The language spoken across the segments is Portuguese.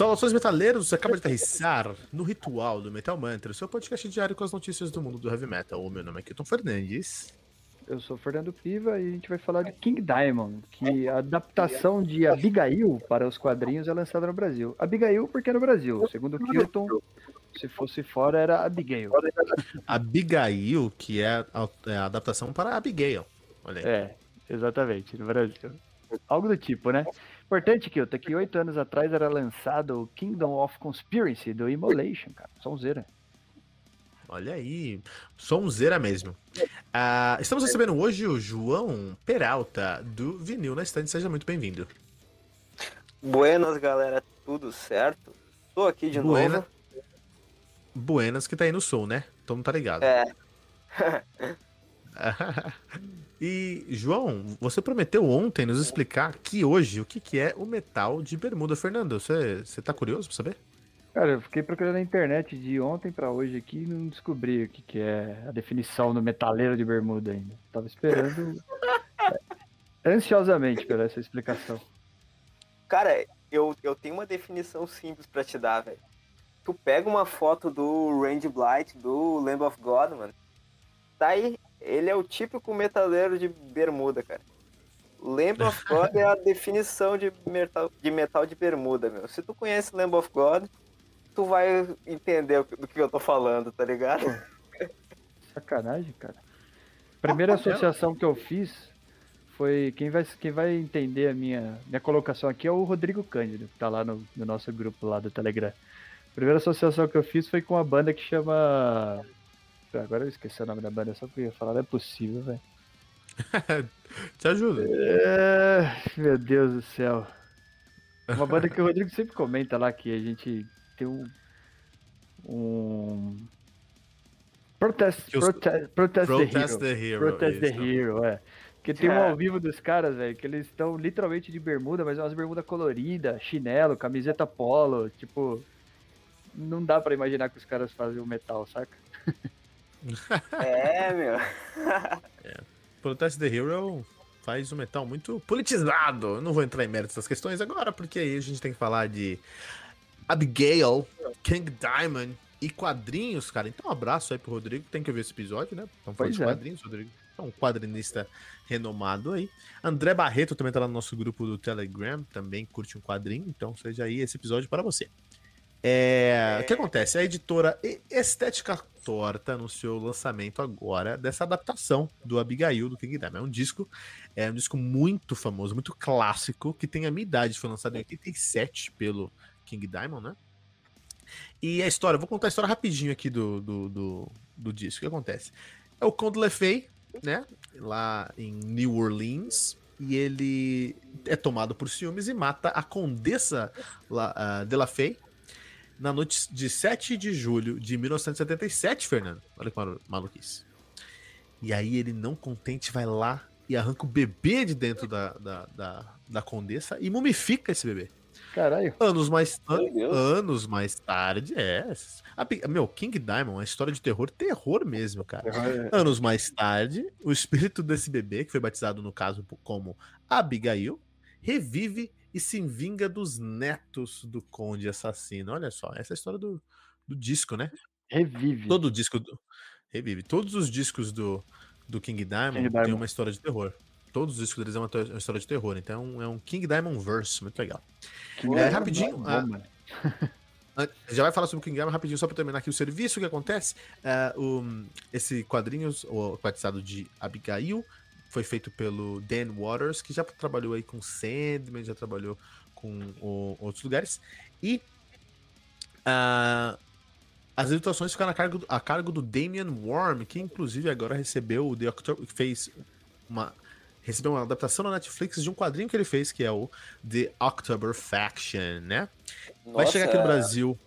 Saudações metaleiros, você acaba de aterrissar no Ritual do Metal Mantra, seu podcast diário com as notícias do mundo do heavy metal. O meu nome é Kilton Fernandes. Eu sou Fernando Piva e a gente vai falar de King Diamond, que a adaptação de Abigail para os quadrinhos é lançada no Brasil. Abigail porque é no Brasil, segundo Kilton, se fosse fora era Abigail. Abigail, que é a, é a adaptação para Abigail. Olha aí. É, exatamente, no Brasil. Algo do tipo, né? Importante, Kilton, que oito anos atrás era lançado o Kingdom of Conspiracy do Immolation, cara. Sonzeira. Olha aí, sonzeira mesmo. Ah, estamos recebendo hoje o João Peralta, do Vinil na Estante. Seja muito bem-vindo. Buenas, galera, tudo certo? Tô aqui de Buena. novo. Buenas que tá aí no som, né? Todo mundo tá ligado. É, e, João, você prometeu ontem nos explicar que hoje o que, que é o metal de bermuda. Fernando, você, você tá curioso pra saber? Cara, eu fiquei procurando na internet de ontem pra hoje aqui e não descobri o que, que é a definição do metaleiro de bermuda ainda. Tava esperando ansiosamente por essa explicação. cara, eu, eu tenho uma definição simples pra te dar, velho. Tu pega uma foto do Randy Blight, do Lamb of God, mano. Tá aí, ele é o típico metaleiro de bermuda, cara. Lamb of God é a definição de metal, de metal de bermuda, meu. Se tu conhece Lamb of God, tu vai entender do que eu tô falando, tá ligado? Sacanagem, cara. Primeira associação que eu fiz foi. Quem vai, quem vai entender a minha, minha colocação aqui é o Rodrigo Cândido, que tá lá no, no nosso grupo lá do Telegram. Primeira associação que eu fiz foi com uma banda que chama. Agora eu esqueci o nome da banda, só porque eu ia falar, não é possível, velho. Te ajuda. É, meu Deus do céu. Uma banda que o Rodrigo sempre comenta lá que a gente tem um. Um. Protest, protest, protest, Protest the Hero. the Hero. Protest the. Hero, é. Porque tem um É. ao vivo dos caras, velho, que eles estão literalmente de bermuda, mas é umas bermuda colorida, chinelo, camiseta polo, tipo. Não dá pra imaginar que os caras fazem o metal, saca? É, meu. Protest the Hero faz um metal muito politizado. Eu não vou entrar em méritos das questões agora, porque aí a gente tem que falar de Abigail, King Diamond e quadrinhos, cara. Então, um abraço aí pro Rodrigo, tem que ver esse episódio, né? Então, Pois de é. quadrinhos, Rodrigo. É um quadrinista renomado aí. André Barreto também tá lá no nosso grupo do Telegram, também curte um quadrinho, então seja aí esse episódio para você. É, O que acontece? A editora Estética Torta anunciou o lançamento agora dessa adaptação do Abigail do King Diamond. É um disco, é um disco muito famoso, muito clássico, que tem a minha idade, foi lançado em 87 pelo King Diamond, né? E a história, vou contar a história rapidinho aqui do, do, do, do disco. O que acontece? É o Conde LeFay, né? Lá em New Orleans. E ele é tomado por ciúmes e mata a Condessa La, ah, de La Fay na noite de 7 de julho de 1977, Fernando. Olha que malu- maluquice. E aí ele, não contente, vai lá e arranca o bebê de dentro da, da, da, da Condessa e mumifica esse bebê. Caralho. Anos mais, an- anos mais tarde, é. A meu, King Diamond é uma história de terror, terror mesmo, cara. Anos mais tarde, o espírito desse bebê, que foi batizado no caso como Abigail, revive e se vinga dos netos do conde assassino. Olha só, essa é a história do, do disco, né? Revive. Todo o disco do. Revive. Todos os discos do, do King Diamond King tem Diamond. uma história de terror. Todos os discos deles é uma, to- uma história de terror. Então é um King Diamond verse, muito legal. É, rapidinho, bom, mano. An- Já vai falar sobre o King Diamond rapidinho, só para terminar aqui o serviço. O que acontece? É, o- esse quadrinhos, o batizado de Abigail, foi feito pelo Dan Waters, que já trabalhou aí com Sandman, já trabalhou com o- outros lugares. E ah, as ilustrações ficaram a cargo, a cargo do Damian Worm, que inclusive agora recebeu o The October, fez uma recebeu uma adaptação na Netflix de um quadrinho que ele fez, que é o The October Faction, né? Vai chegar aqui no Brasil.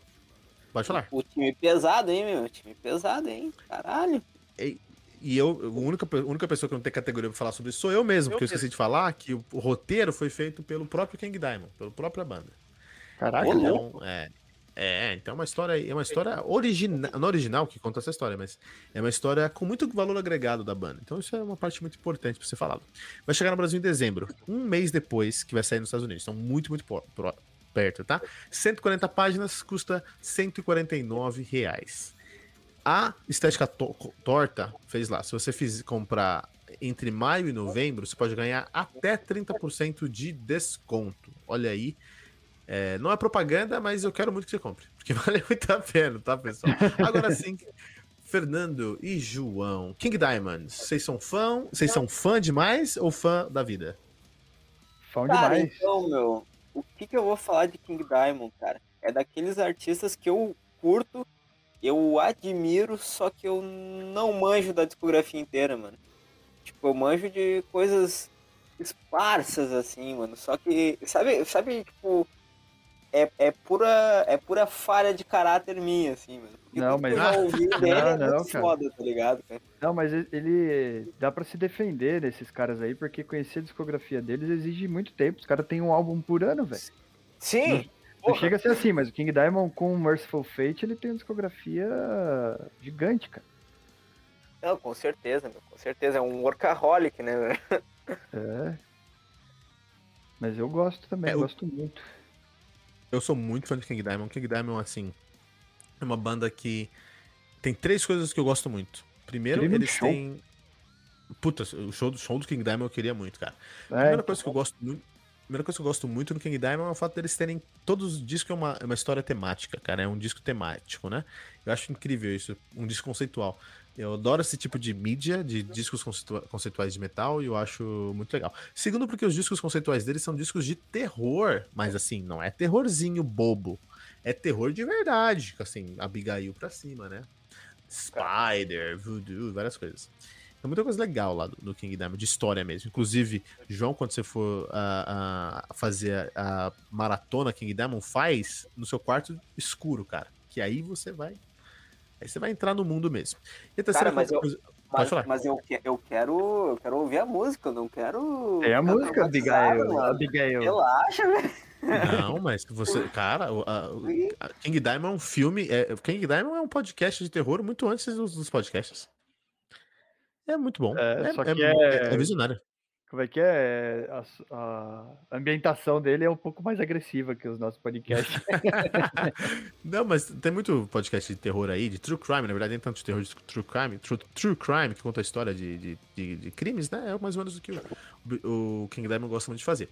Pode falar. O time pesado, hein, meu? Time pesado, hein? Caralho. E eu, a única, a única pessoa que não tem categoria pra falar sobre isso sou eu mesmo, porque eu esqueci de falar que o, o roteiro foi feito pelo próprio King Diamond, pela própria banda. Caraca, Então, é, é, então é uma história, é uma história original, não original que conta essa história, mas é uma história com muito valor agregado da banda. Então isso é uma parte muito importante pra ser falado. Vai chegar no Brasil em dezembro, um mês depois que vai sair nos Estados Unidos. Então muito, muito pro- perto, tá? 140 páginas, custa 149 reais. A Estética to Torta fez lá. Se você fiz, comprar entre maio e novembro, você pode ganhar até 30% de desconto. Olha aí. É, não é propaganda, mas eu quero muito que você compre. Porque vale muito a pena, tá, pessoal? Agora sim, Fernando e João. King Diamonds, vocês são fã? Vocês são fã demais ou fã da vida? Fã Cara, demais. então, meu, o que, que eu vou falar de King Diamond, cara? É daqueles artistas que eu curto, eu admiro, só que eu não manjo da discografia inteira, mano. Tipo, eu manjo de coisas esparsas, assim, mano. Só que, sabe, sabe tipo, é, é, pura, é pura falha de caráter minha, assim, mano. Porque Não, mas- eu ouvi dele é Não, não, muito cara. foda, tá ligado, cara? Não, mas ele- ele dá pra se defender desses caras aí, porque conhecer a discografia deles exige muito tempo. Os caras têm um álbum por ano, velho. Sim! Não chega a ser assim, mas o King Diamond com Merciful Fate, ele tem uma discografia gigante, cara. Não, com certeza, meu, com certeza. É um workaholic, né, velho? É. Mas eu gosto também, É, o- gosto muito. Eu sou muito fã de King Diamond. King Diamond, assim, é uma banda que tem três coisas que eu gosto muito. Primeiro, Incrível eles show. têm. Puta, o show, do- show do King Diamond eu queria muito, cara. A É, primeira coisa que eu gosto muito. Primeira coisa que eu gosto muito no King Diamond é o fato deles terem. Todos os discos é uma, é uma história temática, cara. É um disco temático, né? Eu acho incrível isso. Um disco conceitual. Eu adoro esse tipo de mídia, de discos conceitua- conceituais de metal, e eu acho muito legal. Segundo, porque os discos conceituais deles são discos de terror, mas assim, não é terrorzinho bobo. É terror de verdade, assim, Abigail pra cima, né? Spider, Voodoo, várias coisas. Tem muita coisa legal lá do, do King Diamond, de história mesmo. Inclusive, João, quando você for ah, ah, fazer a, a maratona King Diamond, faz no seu quarto escuro, cara. Que aí você vai. Aí você vai entrar no mundo mesmo. E a terceira Cara, mas eu- coisa. Pode Mas, mas eu, que- eu quero. Eu quero ouvir a música, eu não quero. Tem a música, Abigail. Abigail. Relaxa, velho. Não, mas você. Cara, a King Diamond é um filme. É, King Diamond é um podcast de terror muito antes dos, dos podcasts. É muito bom. É, É, só é- que é- é- é visionário. Como é que é? A, a ambientação dele é um pouco mais agressiva que os nossos podcasts. Não, mas tem muito podcast de terror aí, de true crime, na verdade, nem tanto de terror de true crime, true, true crime, que conta a história de, de, de- de crimes, né? É mais ou menos o que o, o King Diamond gosta muito de fazer.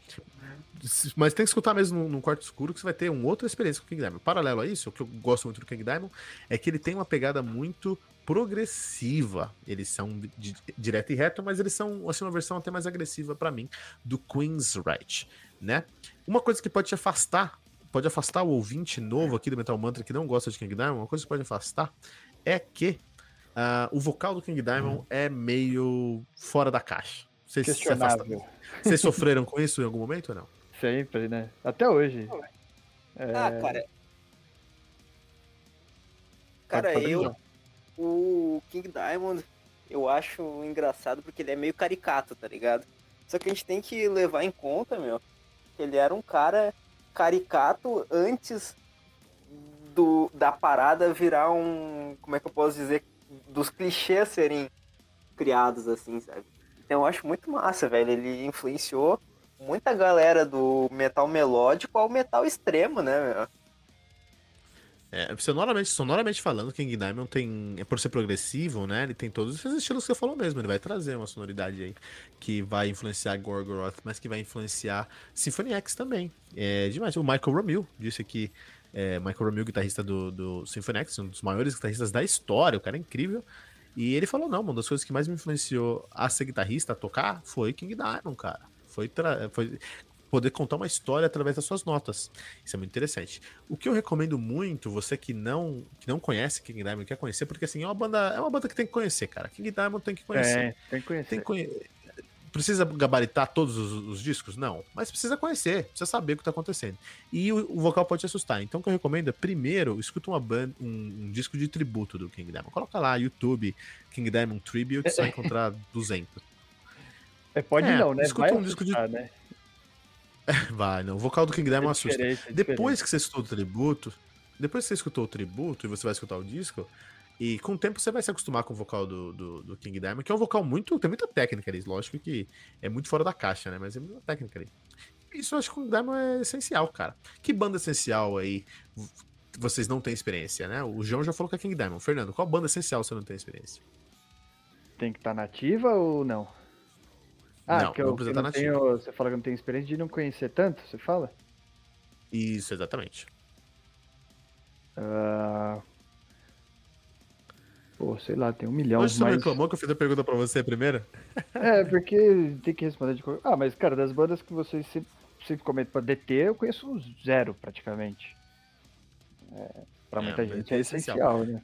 Mas tem que escutar mesmo num, num quarto escuro que você vai ter uma outra experiência com o King Diamond. Paralelo a isso, o que eu gosto muito do King Diamond é que ele tem uma pegada muito progressiva. Eles são di- direto e reto, mas eles são assim, uma versão até mais agressiva pra mim do Queen's Right, né? Uma coisa que pode te afastar pode afastar o ouvinte novo aqui do Metal Mantra que não gosta de King Diamond, uma coisa que pode afastar é que ah, o vocal do King Diamond é meio fora da caixa. Vocês, vocês sofreram com isso em algum momento ou não? Sempre, né? Até hoje. É, Ah, cara. Cara, eu. O King Diamond, eu acho engraçado porque ele é meio caricato, tá ligado? Só que a gente tem que levar em conta, meu, que ele era um cara caricato antes do, da parada virar um. Como é que eu posso dizer? Dos clichês serem criados assim, sabe? Então eu acho muito massa, velho. Ele influenciou muita galera do metal melódico ao metal extremo, né? É, sonoramente, sonoramente falando, King Diamond tem. É por ser progressivo, né? Ele tem todos esses estilos que você falou mesmo. Ele vai trazer uma sonoridade aí que vai influenciar Gorgoroth, mas que vai influenciar Symphony X também. É demais. O Michael Romil disse que. É, Michael Romil, guitarrista do, do Symphony X, um dos maiores guitarristas da história, o cara é incrível. E ele falou: não, uma das coisas que mais me influenciou a ser guitarrista, a tocar, foi King Diamond, cara. Foi, tra- foi poder contar uma história através das suas notas. Isso é muito interessante. O que eu recomendo muito, você que não, que não conhece King Diamond, quer conhecer, porque assim, é uma banda, é uma banda que tem que conhecer, cara. King Diamond tem que conhecer. é, tem que conhecer. Tem que conhe- Precisa gabaritar todos os, os discos? Não. Mas precisa conhecer, precisa saber o que tá acontecendo. E o, o vocal pode te assustar. Então o que eu recomendo é, primeiro, escuta uma banda, um, um disco de tributo do King Diamond. Coloca lá, YouTube, King Diamond Tribute, você vai encontrar 200. É, pode É, não, né? escuta Vai um disco de- né? Vai, não. O vocal do King Diamond É assusta. é Depois que você escutou o tributo, depois que você escutou o tributo e você vai escutar o disco, e com o tempo você vai se acostumar com o vocal do, do, do King Diamond, que é um vocal muito. Tem muita técnica ali, lógico que é muito fora da caixa, né? Mas é muita técnica ali. Isso eu acho que o Diamond é essencial, cara. Que banda essencial aí vocês não têm experiência, né? O João já falou que é King Diamond. Fernando, qual banda essencial você não tem experiência? Tem que estar tá nativa ou não? Ah, não, que eu, não precisa estar nativa. Tenho, você fala que não tem experiência de não conhecer tanto, você fala? Isso, exatamente. Uh... Pô, sei lá, tem um milhão. Hoje você mas... reclamou que eu fiz a pergunta pra você primeiro? É, porque tem que responder de Ah, mas cara, das bandas que vocês sempre, sempre comentam pra DT, eu conheço zero praticamente. É, pra é, muita é, gente é, essencial, essencial né?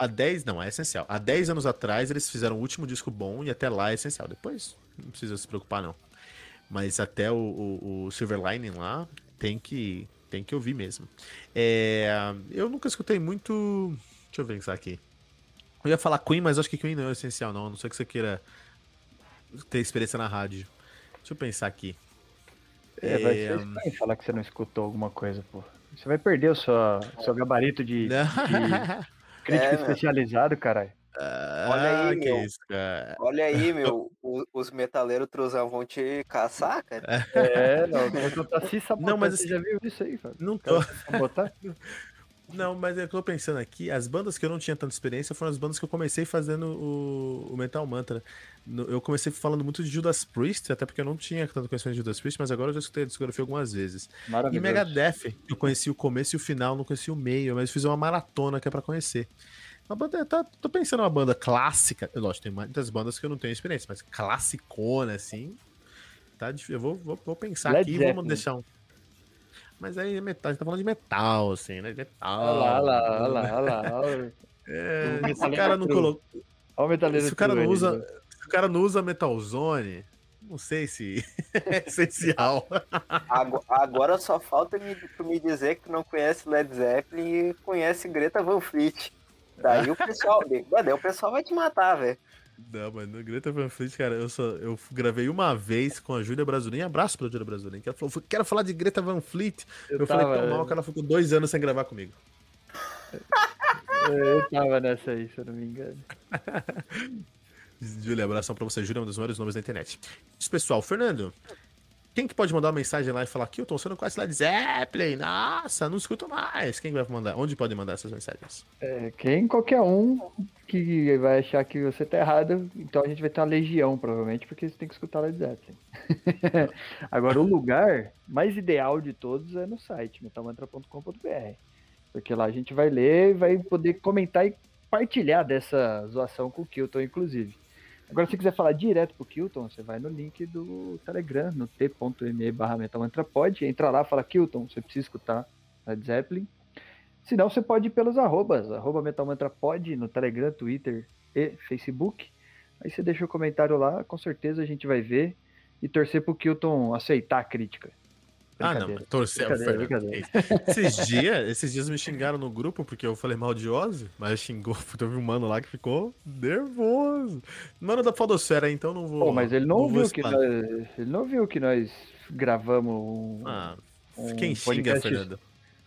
Há 10, não, é essencial. Há 10 anos atrás eles fizeram o último disco bom e até lá é essencial. Depois não precisa se preocupar, não. Mas até o, o, o Silver Lining lá tem que, tem que ouvir mesmo. É, eu nunca escutei muito. Deixa eu pensar aqui. Eu ia falar Queen, mas acho que Queen não é essencial, não. A não ser que você queira ter experiência na rádio. Deixa eu pensar aqui. É, vai ser estranho falar que você não escutou alguma coisa, pô. Você vai perder o seu, seu gabarito de, de crítico é, especializado, caralho. Ah, Olha aí, meu. Isso, Olha aí, meu. Os, os metaleiros truzão vão te caçar, cara. É, não, eu tô assim Não, mas você já viu isso aí, cara? Não tô. Botar? Não, mas eu tô pensando aqui, as bandas que eu não tinha tanta experiência foram as bandas que eu comecei fazendo o, o Metal Mantra. Eu comecei falando muito de Judas Priest, até porque eu não tinha tanto conhecimento de Judas Priest, mas agora eu já escutei a discografia algumas vezes. E Megadeth, eu conheci o começo e o final, não conheci o meio, mas fiz uma maratona que é pra conhecer. Uma banda, tá, tô pensando uma banda clássica, lógico, tem muitas bandas que eu não tenho experiência, mas classicona, assim, tá difícil. Eu vou, vou, vou pensar Led aqui e vamos deixar um... Mas aí é metal, a gente tá falando de metal, assim, né? Metal. Olha lá, olha lá, olha lá, olha lá. É, se o cara não colocou. Olha o Se o cara não usa. Se o cara não usa Metalzone, não sei se é essencial. Agora só falta me, me dizer que tu não conhece Led Zeppelin e conhece Greta Van Fleet. Daí o pessoal. daí o pessoal vai te matar, velho. Não, mas no Greta Van Fleet, cara, eu, só, eu gravei uma vez com a Júlia Brazulim. Abraço pra Júlia Brazulim. Que ela falou, quero falar de Greta Van Fleet. Eu, eu tava, falei tão mal que ela ficou dois anos sem gravar comigo. Eu tava nessa aí, se eu não me engano. Júlia, abração pra você. Júlia é um dos maiores nomes da internet. Isso, pessoal. Fernando, quem que pode mandar uma mensagem lá e falar eu tô sendo quase Led Zeppelin? Nossa, não escuto mais. Quem vai mandar? Onde pode mandar essas mensagens? É, quem? Qualquer um que vai achar que você tá errado. Então a gente vai ter uma legião, provavelmente, porque você tem que escutar Led Zeppelin. Agora, o lugar mais ideal de todos é no site, metalmantra.com.br. Porque lá a gente vai ler e vai poder comentar e partilhar dessa zoação com o Kilton, inclusive. Agora, se quiser falar direto pro Kilton, você vai no link do Telegram, no t.me barra metalmantrapod, entra lá, fala Kilton, você precisa escutar Led Zeppelin. Se não, você pode ir pelos arrobas, arroba metalmantrapod no Telegram, Twitter e Facebook. Aí você deixa o comentário lá, com certeza a gente vai ver e torcer pro Kilton aceitar a crítica. Ah, não, torcer Esses dias, esses dias me xingaram no grupo porque eu falei mal de Ozzy, mas xingou, teve um mano lá que ficou nervoso. Mano da Fodosfera, então não vou. Pô, mas ele não, não ouviu que nós, ele não viu que nós gravamos um, ah, um quem xinga, Fernando?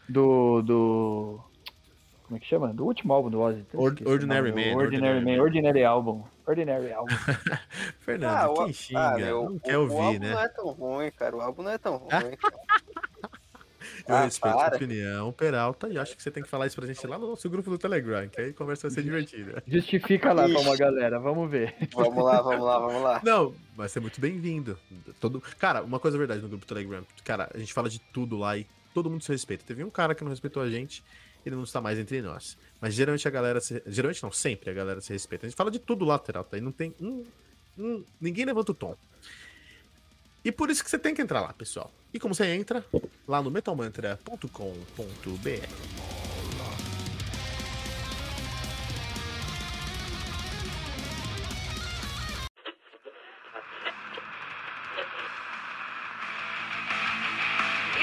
Do, do como é que chama? Do último álbum do Ozzy. Ordinary Man. Ordinary, Man, Ordinary Album. Ordinary Album. Fernando, ah, quem xinga? Ah, meu, não quer ouvir, o álbum né? não é tão ruim, cara. O álbum não é tão ruim, Eu ah, respeito para. a sua opinião, Peralta, e acho que você tem que falar isso pra gente lá no nosso grupo do Telegram, que aí a conversa vai ser divertida. Justifica lá pra uma galera, vamos ver. Vamos lá, vamos lá, vamos lá. Não, vai ser muito bem-vindo. Todo... Cara, uma coisa é verdade no grupo do Telegram. Cara, a gente fala de tudo lá e todo mundo se respeita. Teve um cara que não respeitou a gente ele não está mais entre nós. Mas geralmente a galera se... Geralmente não, sempre a galera se respeita. A gente fala de tudo lateral, tá? E não tem um, um. Ninguém levanta o tom. E por isso que você tem que entrar lá, pessoal. E como você entra? Lá no metalmantra.com.br.